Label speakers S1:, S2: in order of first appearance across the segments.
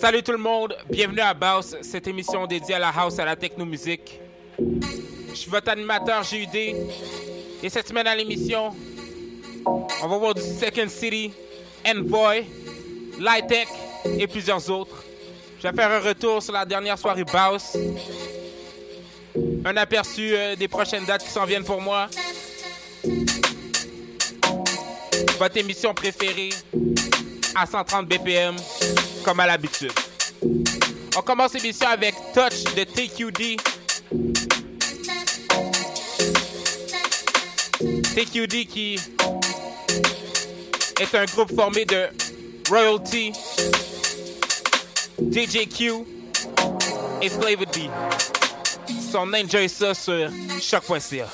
S1: Salut tout le monde, bienvenue à Baus, cette émission dédiée à la house et à la techno-musique. Je suis votre animateur GUD et cette semaine à l'émission, on va voir du Second City, Envoy, Lightech et plusieurs autres. Je vais faire un retour sur la dernière soirée Baus, un aperçu euh, des prochaines dates qui s'en viennent pour moi. Votre émission préférée à 130 BPM, comme à l'habitude. On commence l'émission avec Touch de TQD. TQD qui est un groupe formé de Royalty, DJQ et Flavor D. Son enjoy ça sur choc.ca.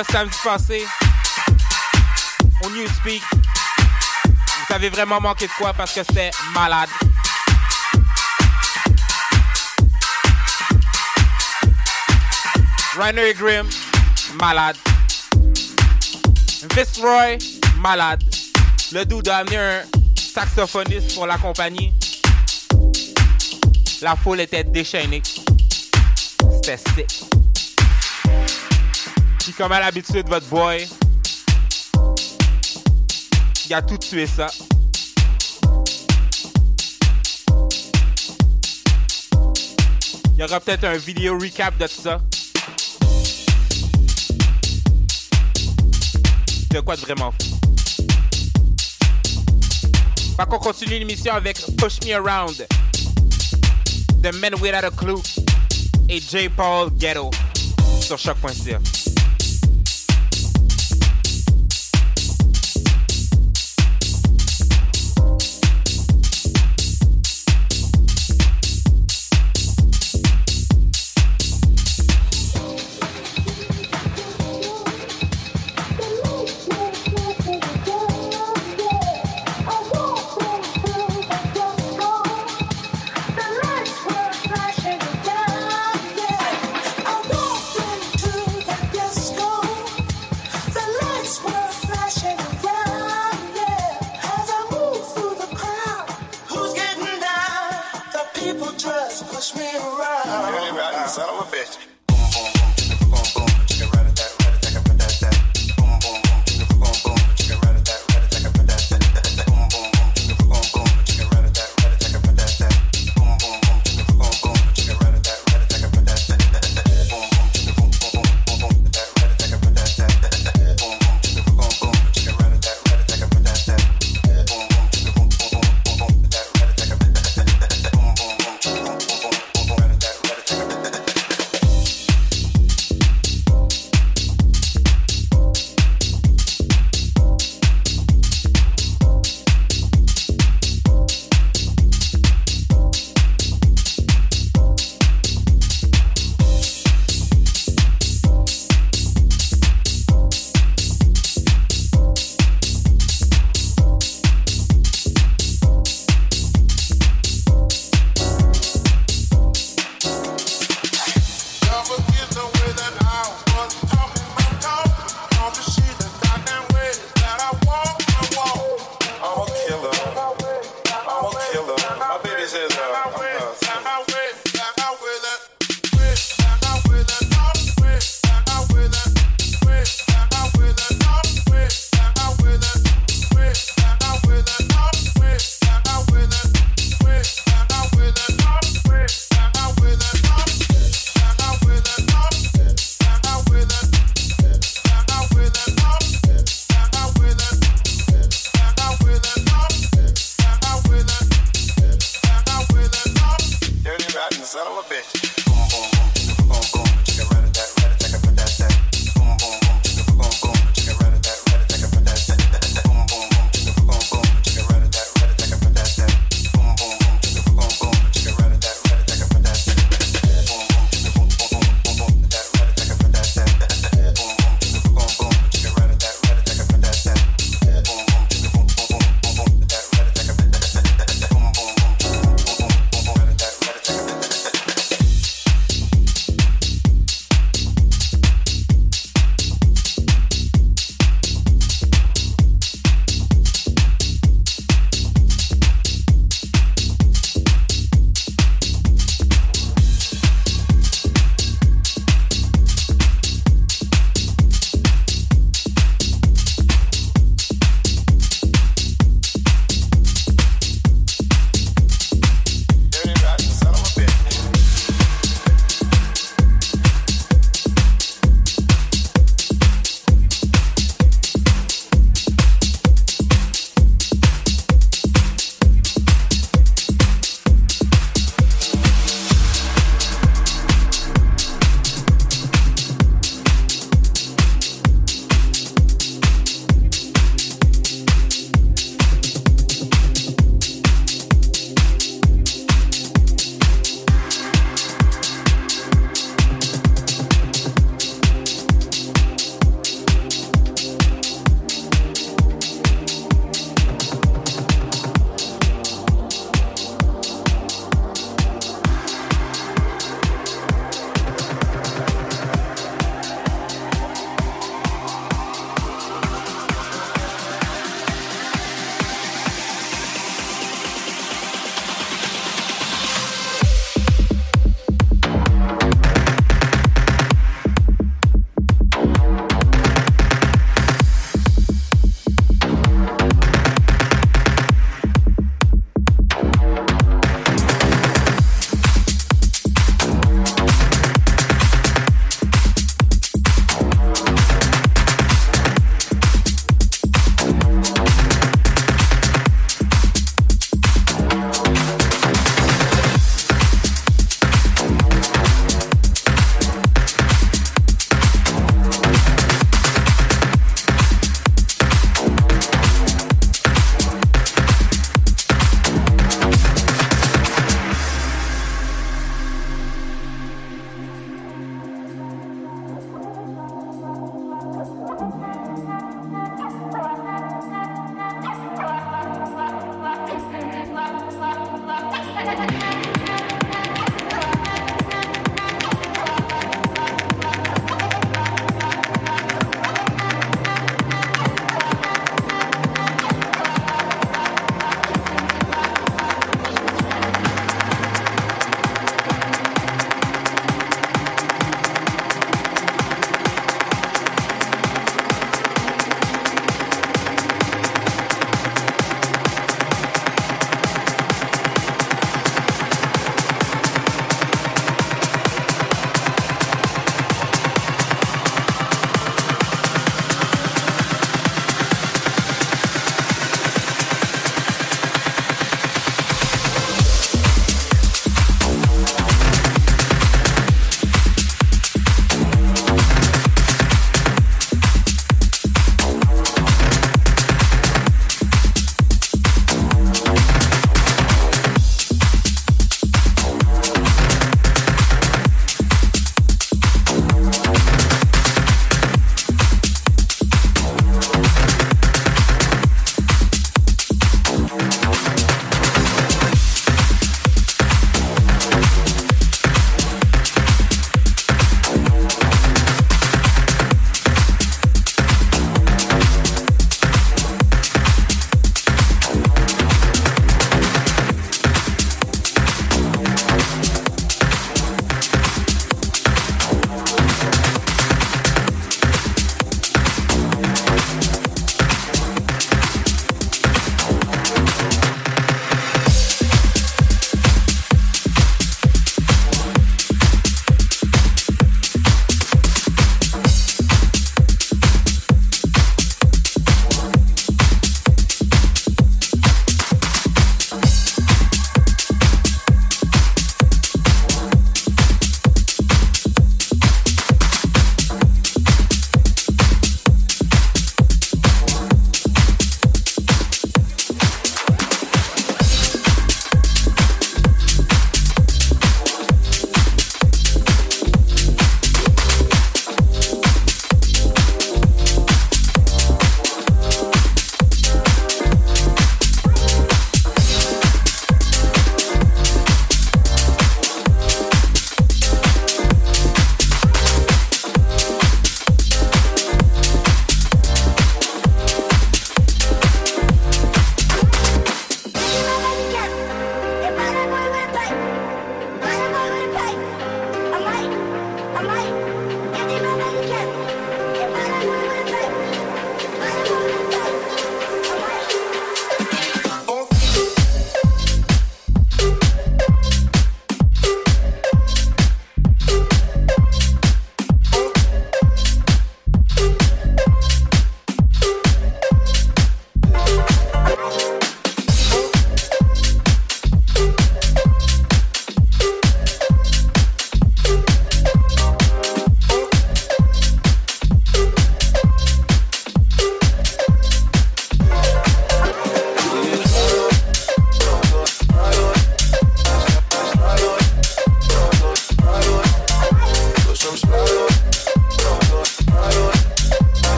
S1: là samedi passé, au Newspeak, vous avez vraiment manqué de quoi parce que c'était malade. Reiner Grimm, malade. Roy, malade. Le dude a un saxophoniste pour la compagnie. La foule était déchaînée. C'était sick. Comme à l'habitude, votre boy, il a tout tué ça. Il y aura peut-être un vidéo recap de tout ça. De quoi de vraiment fou? Fait qu'on continue l'émission avec Push Me Around The Men Without a Clue et J. Paul Ghetto sur choc.ca.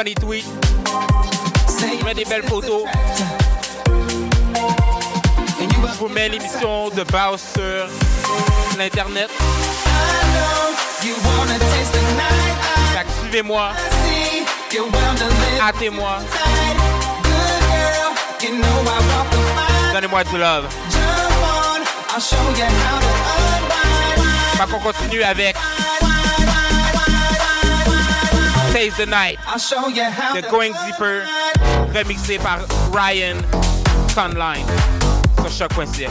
S2: funny tweets. Je mets des belles photos. Je vous mets l'émission de Bowser, sur l'internet. Suivez-moi. Hâtez-moi. Donnez-moi du love. Bah, on continue avec. Save the Night. The Going Deeper, remixé par Ryan Conline sur Choc.ca.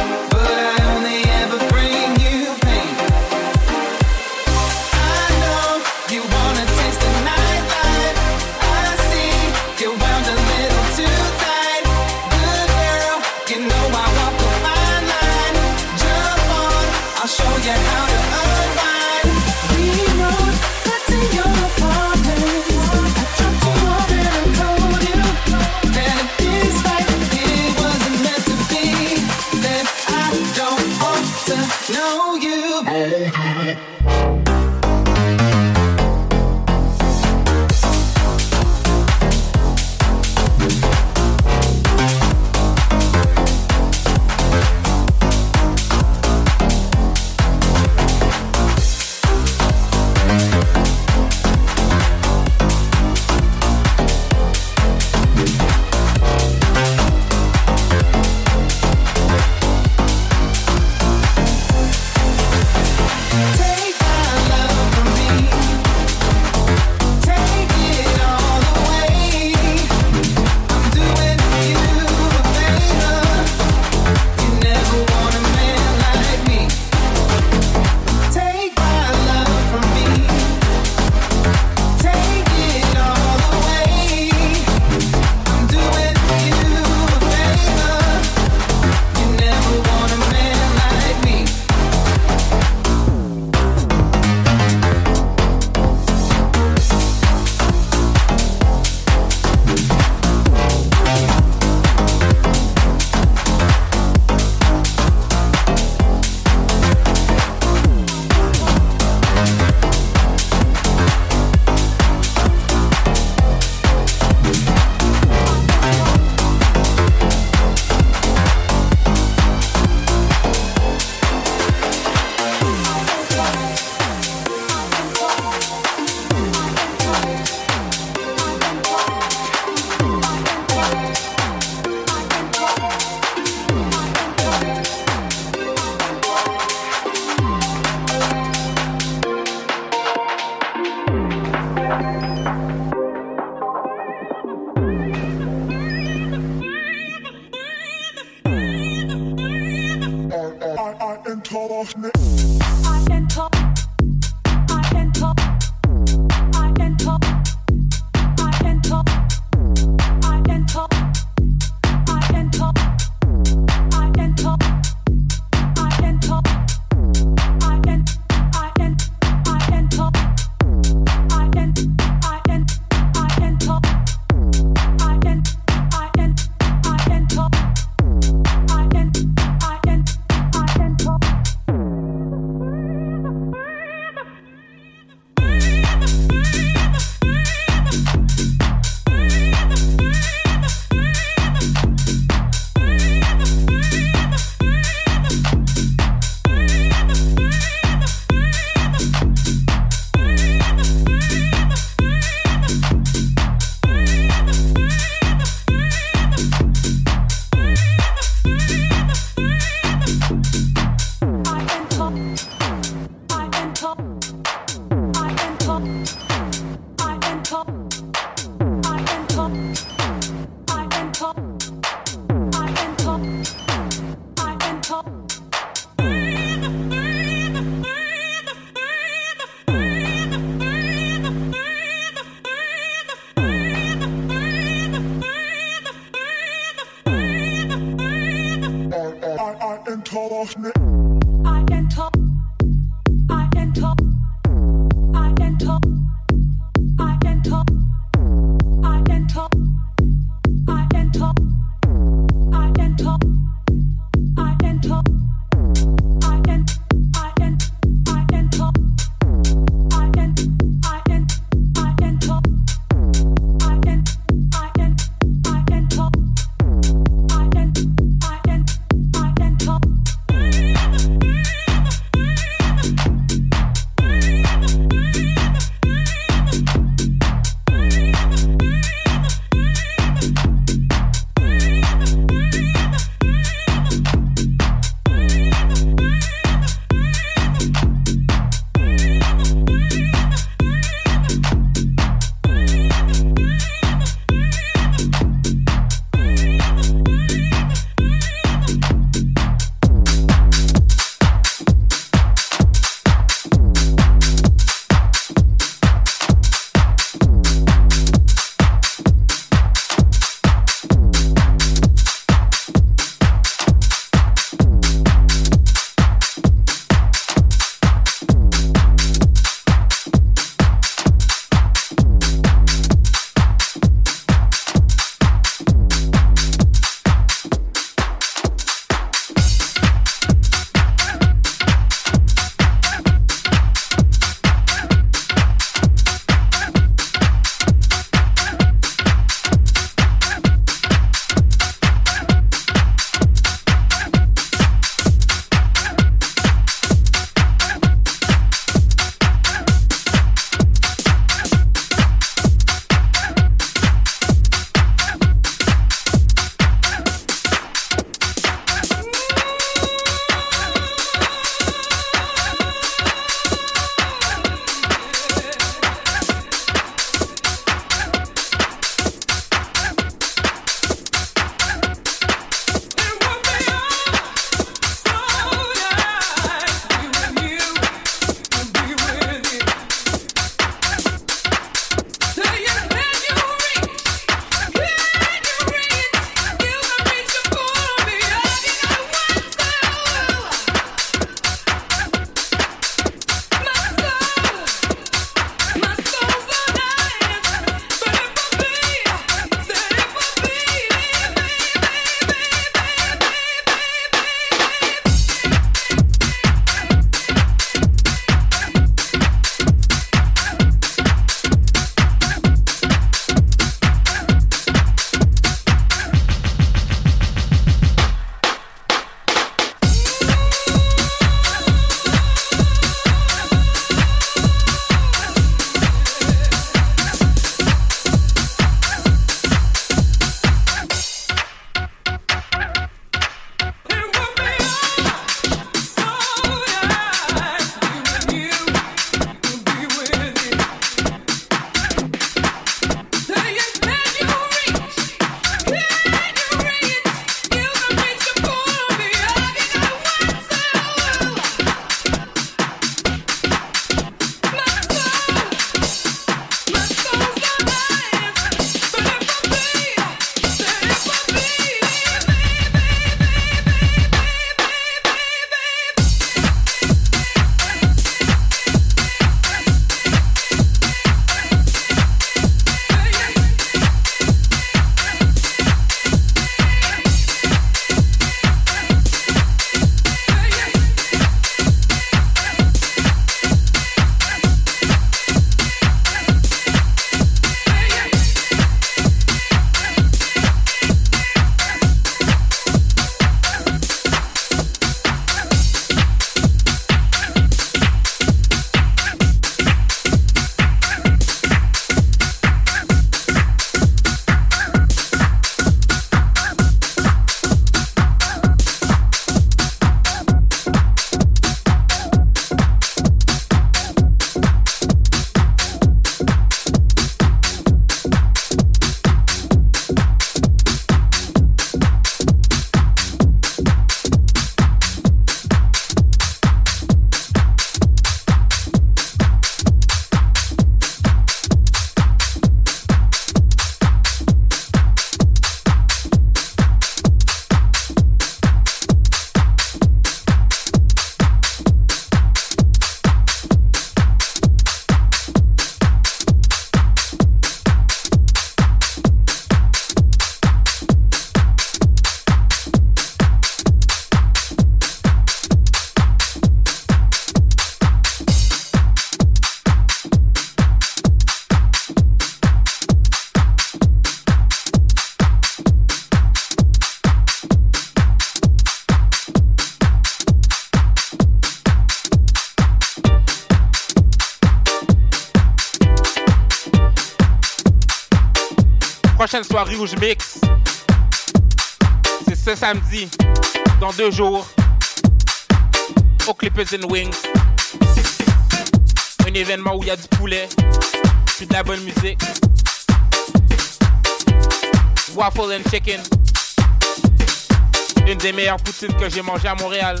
S1: Poutines que j'ai mangées à Montréal.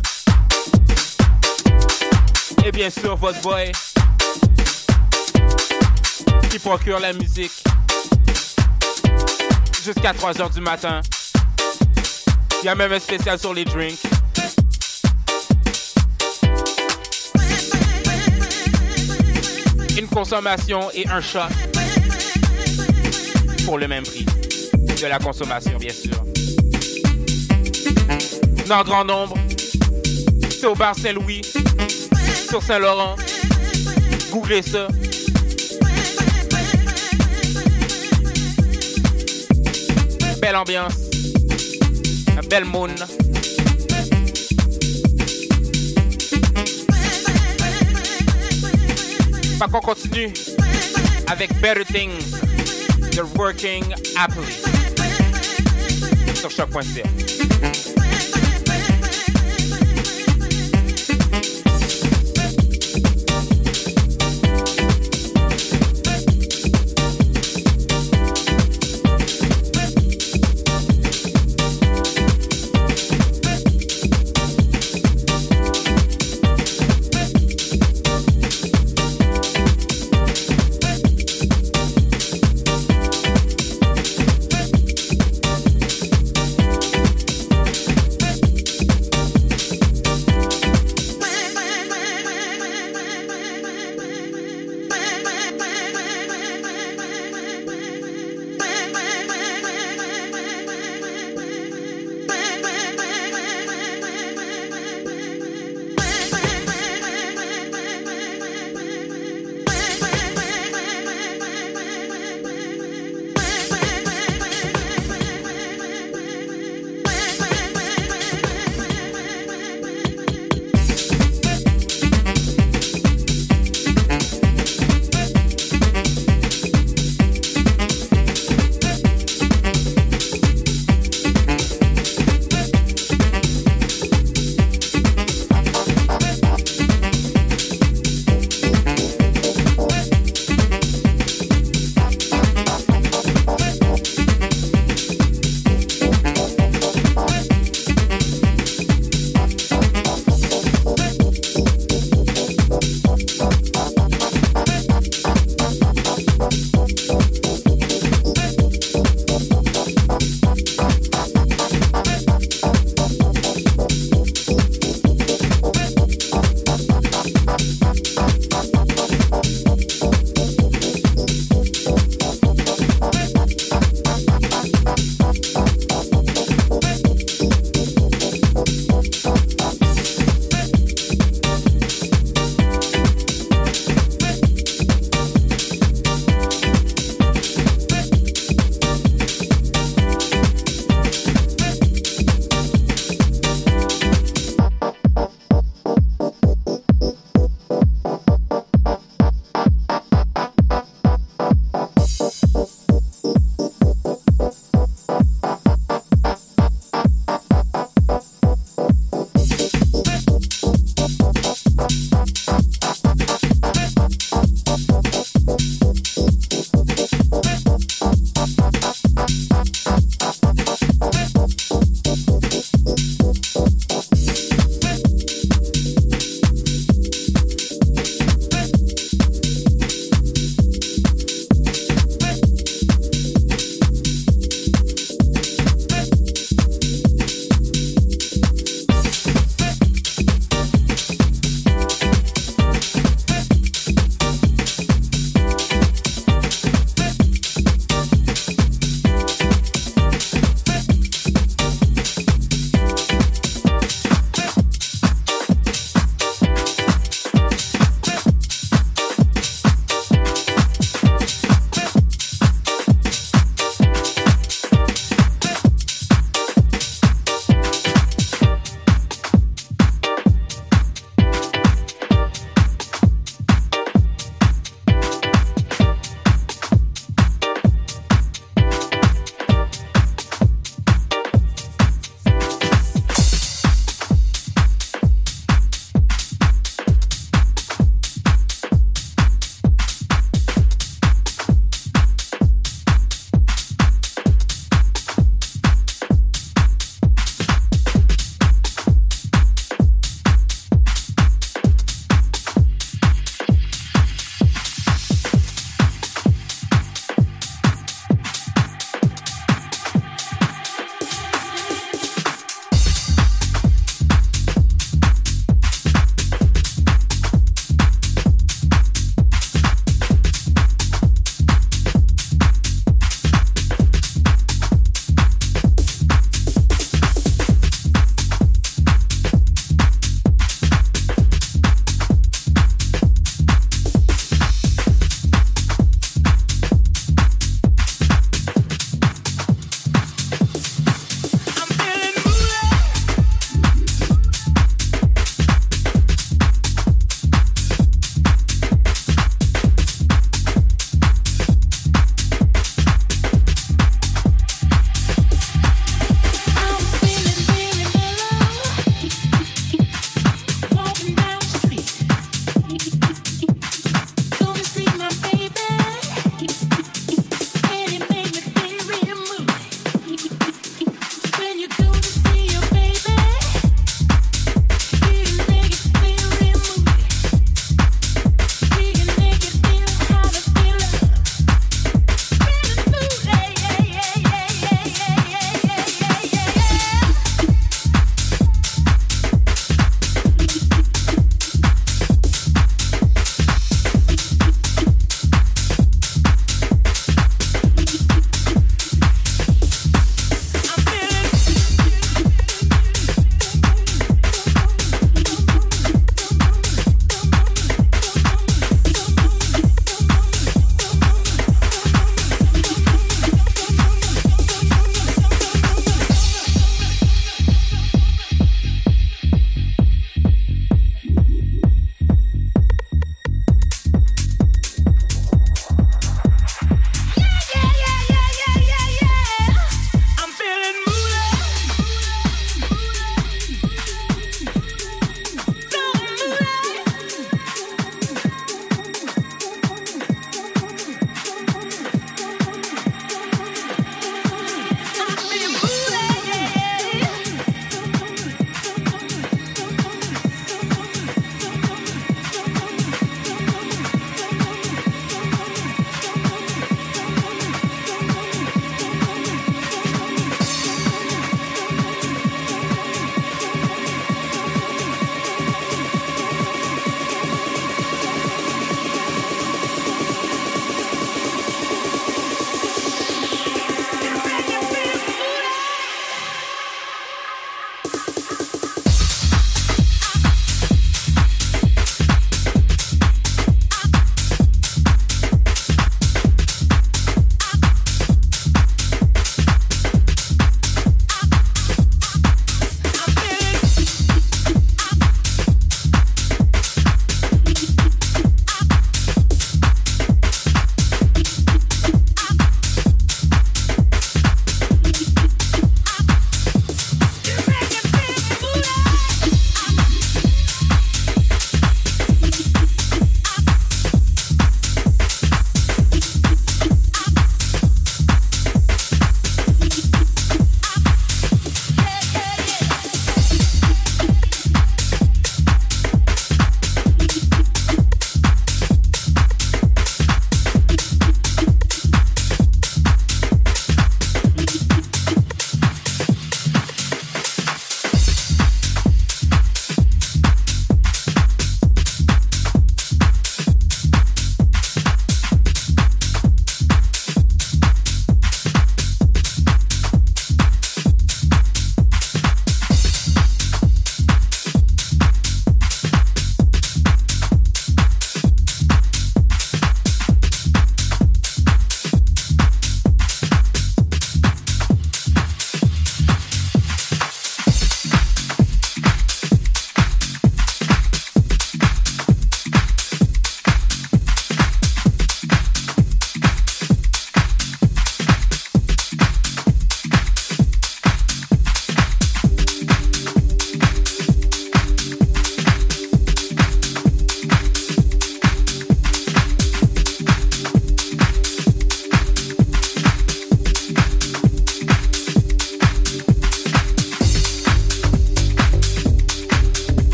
S1: Et bien sûr, votre boy qui procure la musique jusqu'à 3h du matin. Il y a même un spécial sur les drinks. Une consommation et un shot pour le même prix. De la consommation, bien sûr. Dans grand nombre, c'est au bar Saint-Louis, sur Saint-Laurent. Googlez ça. Belle ambiance. Un bel moon. Fait qu'on continue avec Better Things. They're working happily. Sur choc.ca.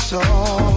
S3: soul.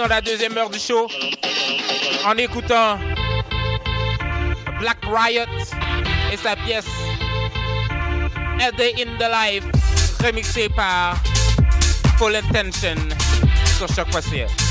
S1: dans la deuxième heure du show en écoutant Black Riot et sa pièce A in the Life remixée par Full Intention sur
S4: Choc
S1: Poissy.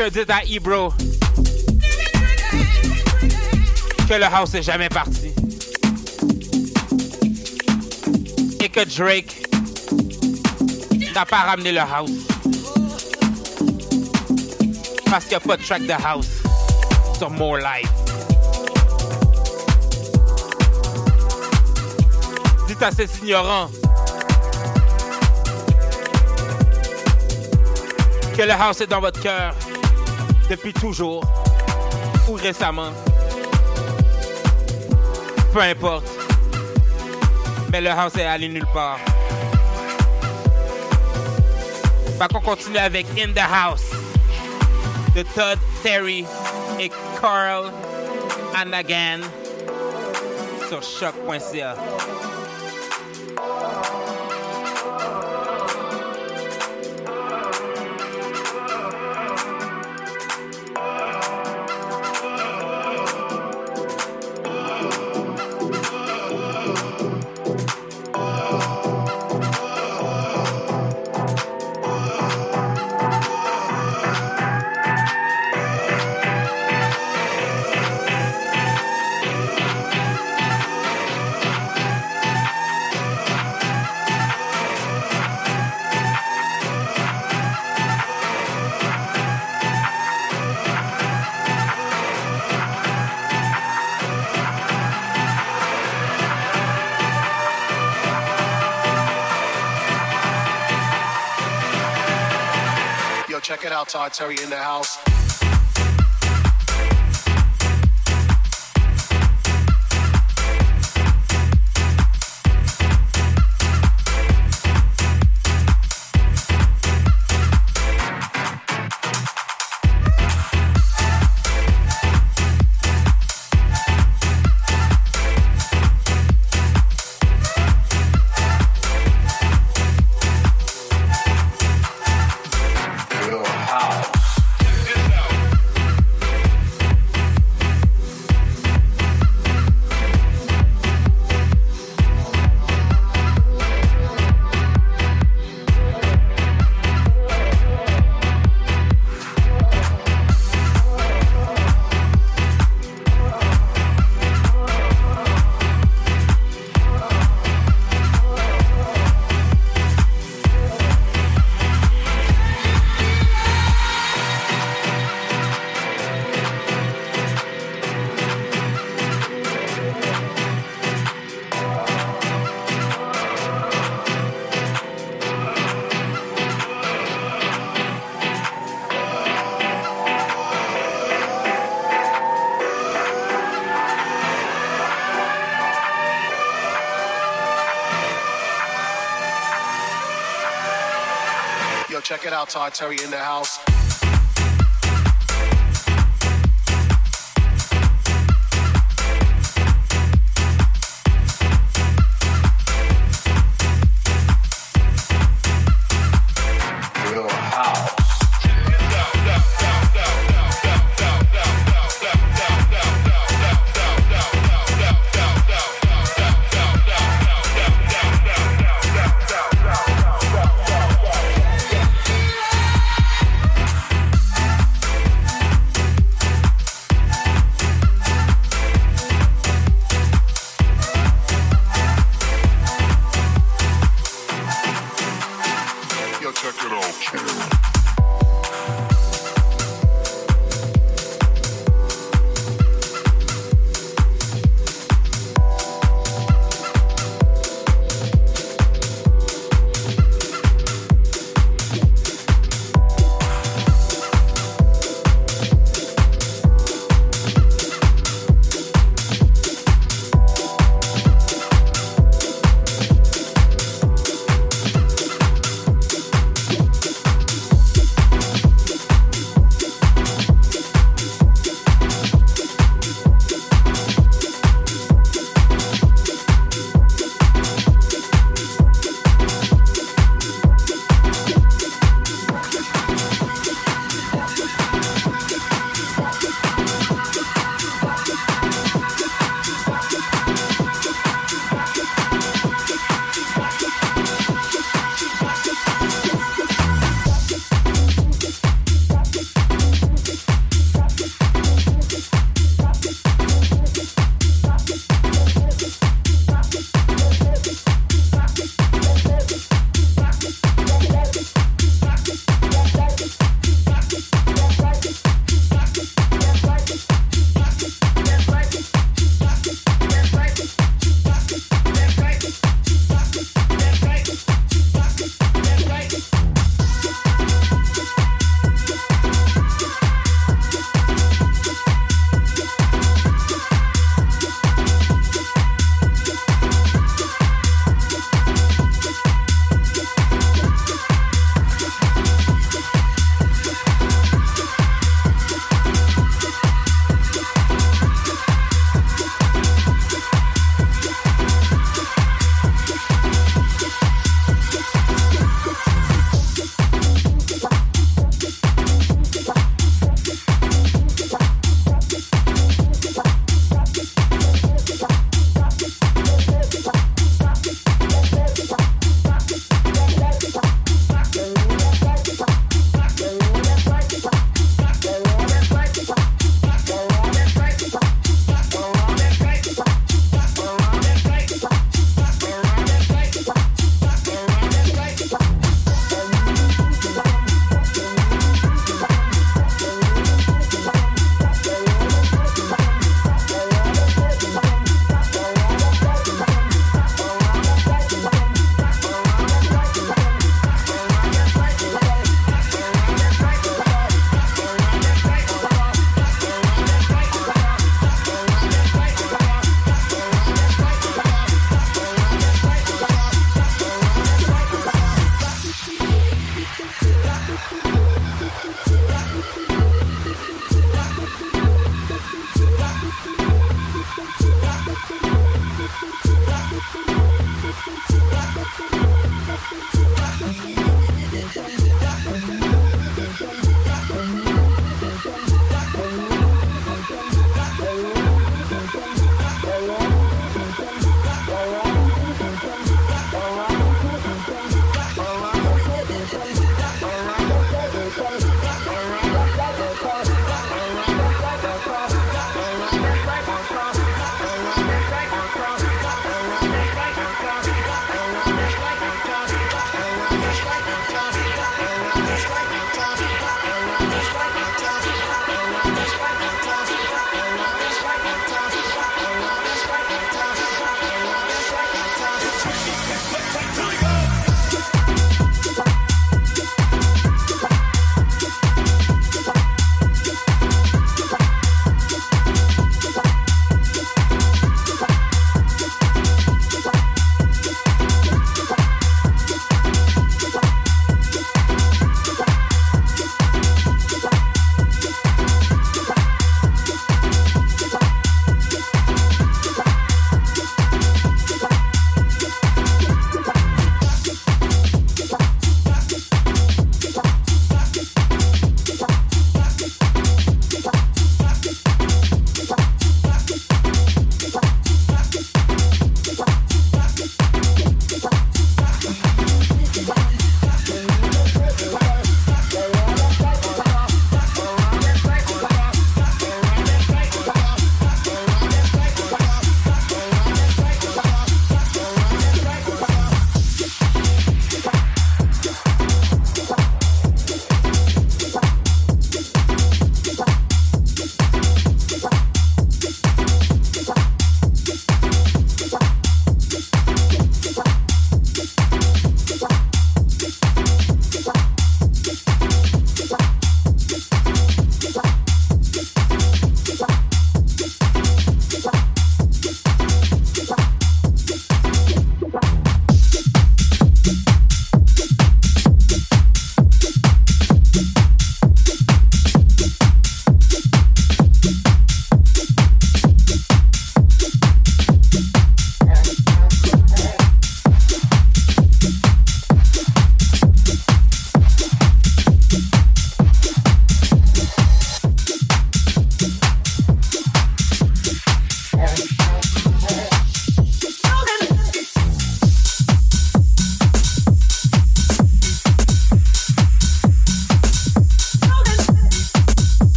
S1: Quelqu'un dit à Ebro que le house est jamais parti. Et que Drake n'a pas ramené le house. Parce qu'il n'y a pas de track de house sur More Life. Dites à ces ignorants que le house est dans votre cœur depuis toujours ou récemment. Peu importe. Mais le house est allé nulle part. Fait qu'on continue avec In the House de Todd Terry et Carl Anagan sur choc.ca.
S5: Terry in the house. Yo, check it out, Todd Terry in the house.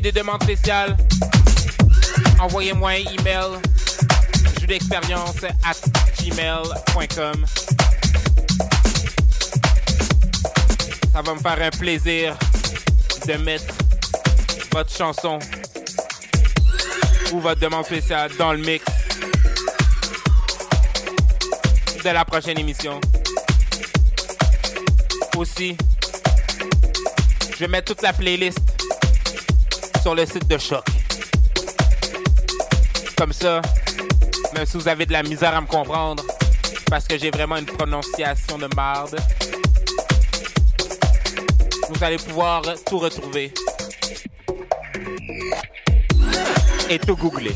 S1: Des demandes spéciales? Envoyez-moi un email d'expérience at gmail.com. Ça va me faire un plaisir de mettre votre chanson ou votre demande spéciale dans le mix de la prochaine émission. Aussi, je vais mettre toute la playlist sur le site de Choc. Comme ça, même si vous avez de la misère à me comprendre, parce que j'ai vraiment une prononciation de marde, vous allez pouvoir tout retrouver. Et tout googler.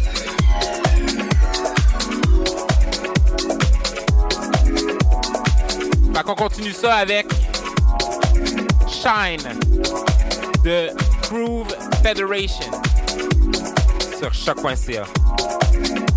S1: Fait qu'on continue ça avec Shine de Groove Federation sur choc.ca.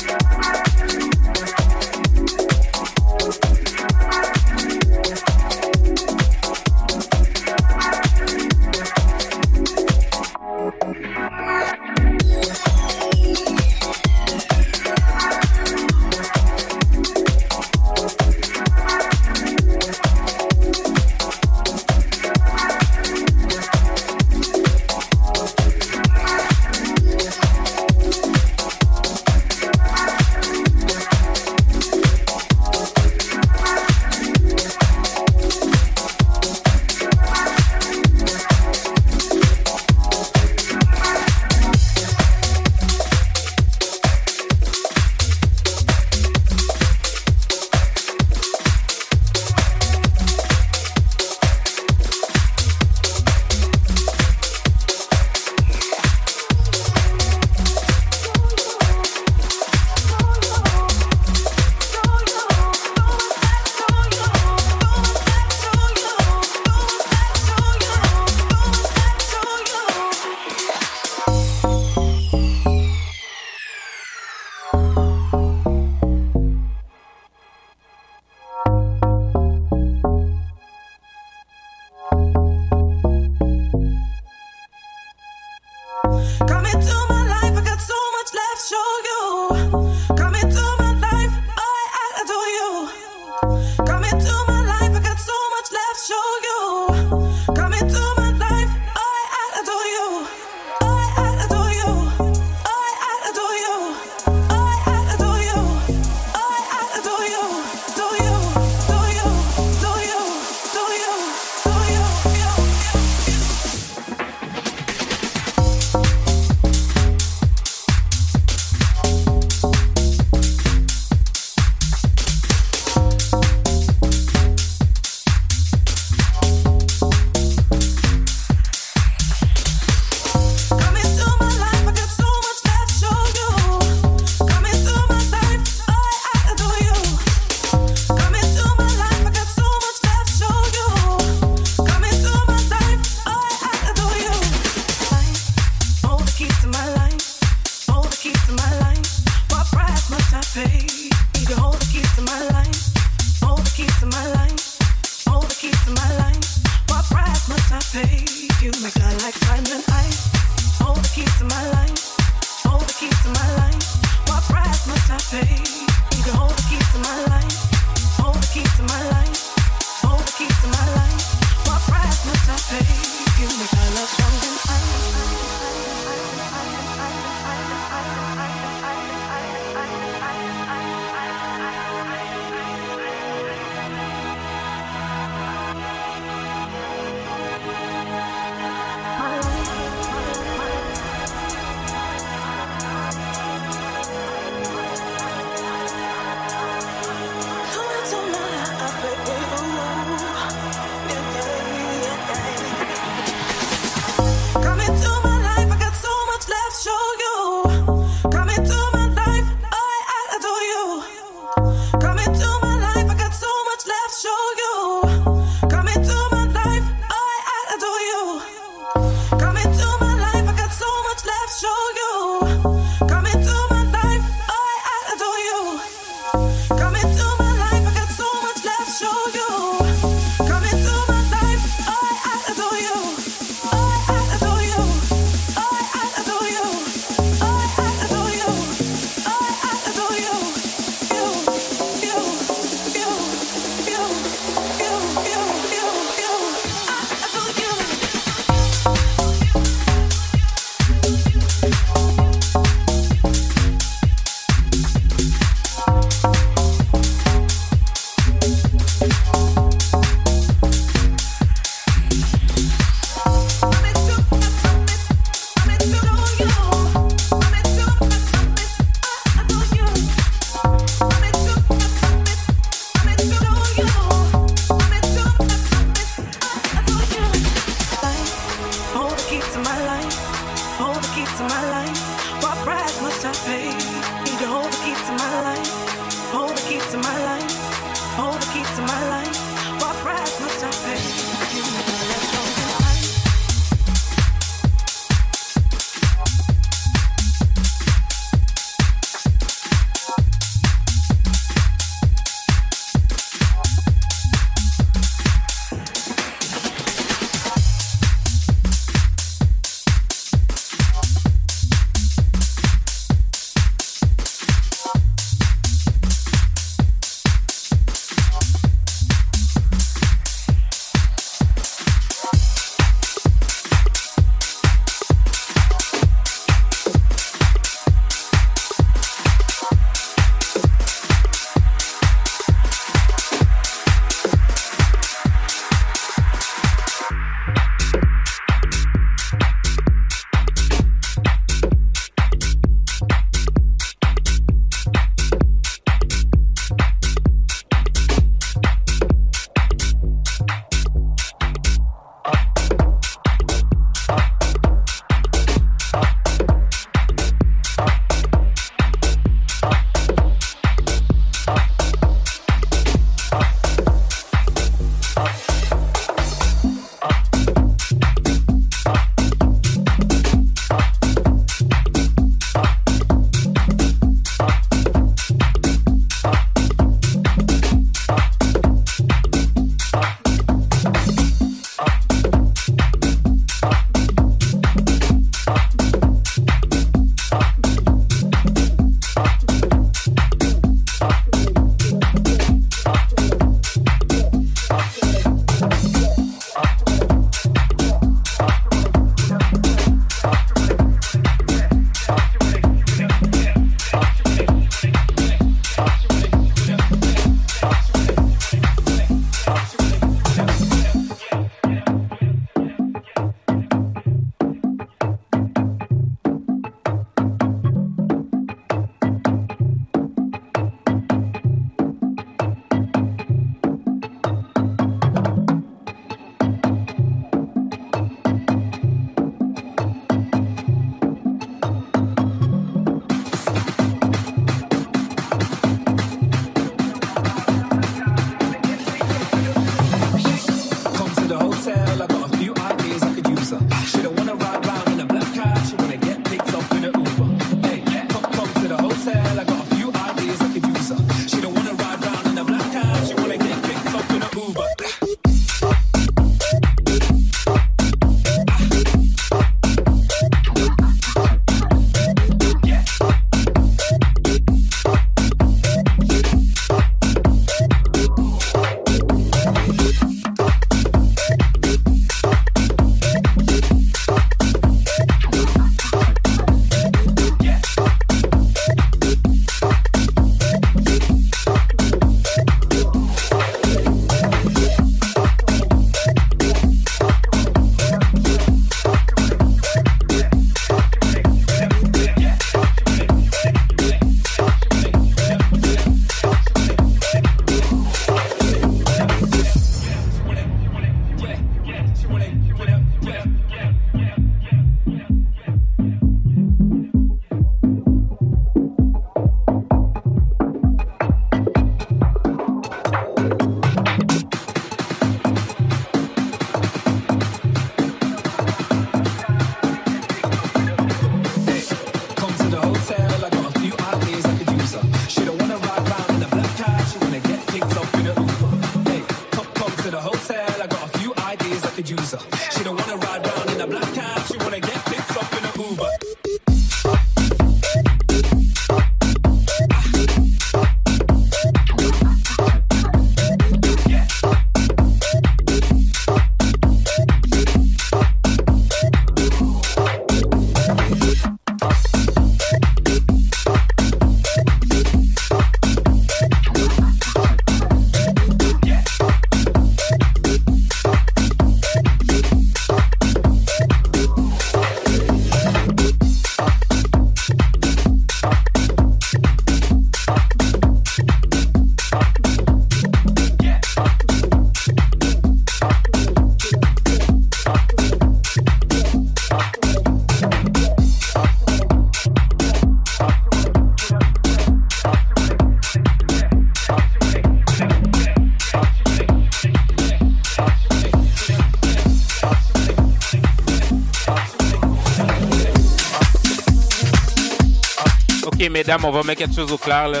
S2: mesdames, on va mettre quelque chose au clair, là.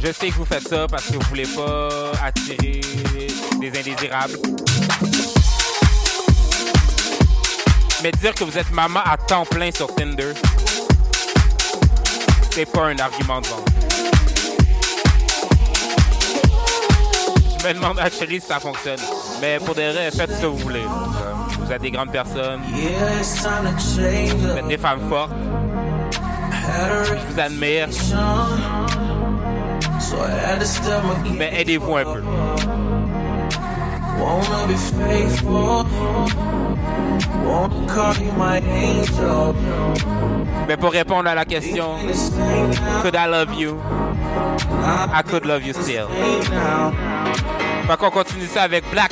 S2: Je sais que vous faites ça parce que vous voulez pas attirer des indésirables. Mais dire que vous êtes maman à temps plein sur Tinder, c'est pas un argument de vente. Je me demande à Chérie si ça fonctionne. Mais pour des raisons, faites ce que vous voulez vous êtes des grandes personnes. Vous êtes des femmes fortes. Je vous admire. Mais aidez-vous un peu. Mais pour répondre à la question, could I love you? I could love you still. Fait qu'on continue ça avec Black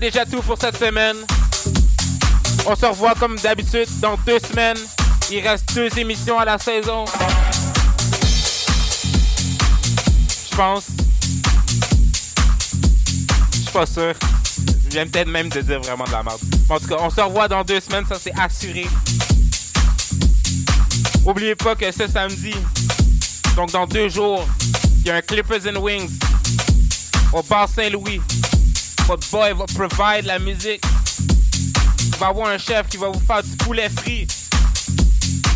S1: C'est déjà tout pour cette semaine. On se revoit comme d'habitude dans deux semaines. Il reste deux émissions à la saison. Je pense. Je suis pas sûr. Je viens peut-être même de dire vraiment de la merde. En tout cas, on se revoit dans deux semaines, ça c'est assuré. Oubliez pas que ce samedi, donc dans deux jours, il y a un Clippers and Wings au bar Saint-Louis. Votre boy va provide la musique. Il va avoir un chef qui va vous faire du poulet frit.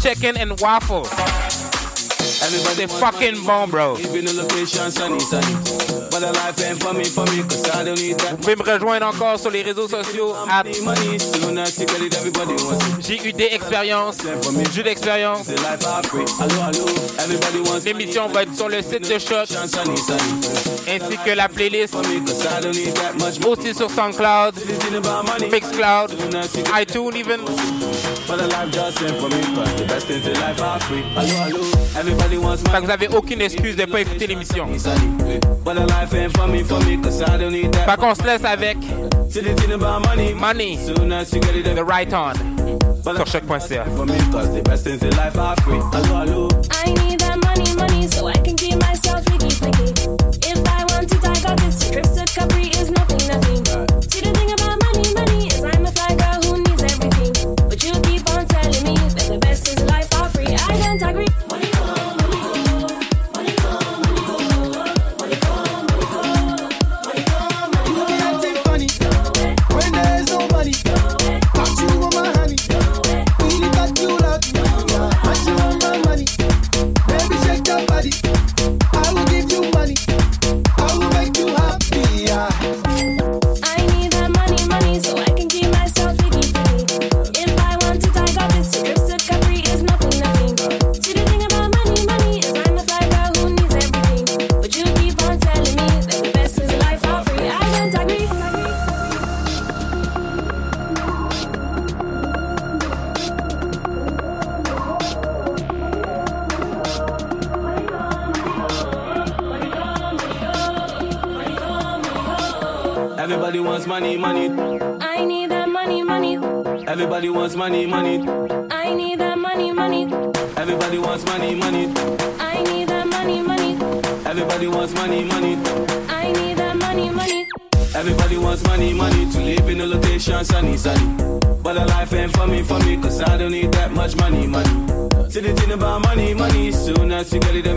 S1: Chicken and waffle. C'est fucking bon, bro. Vous pouvez me rejoindre encore sur les réseaux sociaux at
S6: everybody.
S1: JUD Expérience, Jus d'Expérience.
S6: Everybody
S1: L'émission va être sur le site de Choc, ainsi que la playlist, aussi sur SoundCloud. Mixcloud, iTunes even.
S6: But the life just ain't for me, cause the best things in life are free. Hello, hello, everybody wants
S1: vous avez aucune excuse de pas écouter l'émission.
S6: But the life ain't for me, for me, cause I don't need that.
S1: Fait qu'on se laisse avec
S6: See the thing about money.
S1: Money,
S6: Soon as you get it,
S1: The Right On, sur choc.ca.
S6: for me, cause the best things in life are free. Hello, hello.
S7: I need that money, money, so I can keep myself freaky, freaky. Money,
S6: soon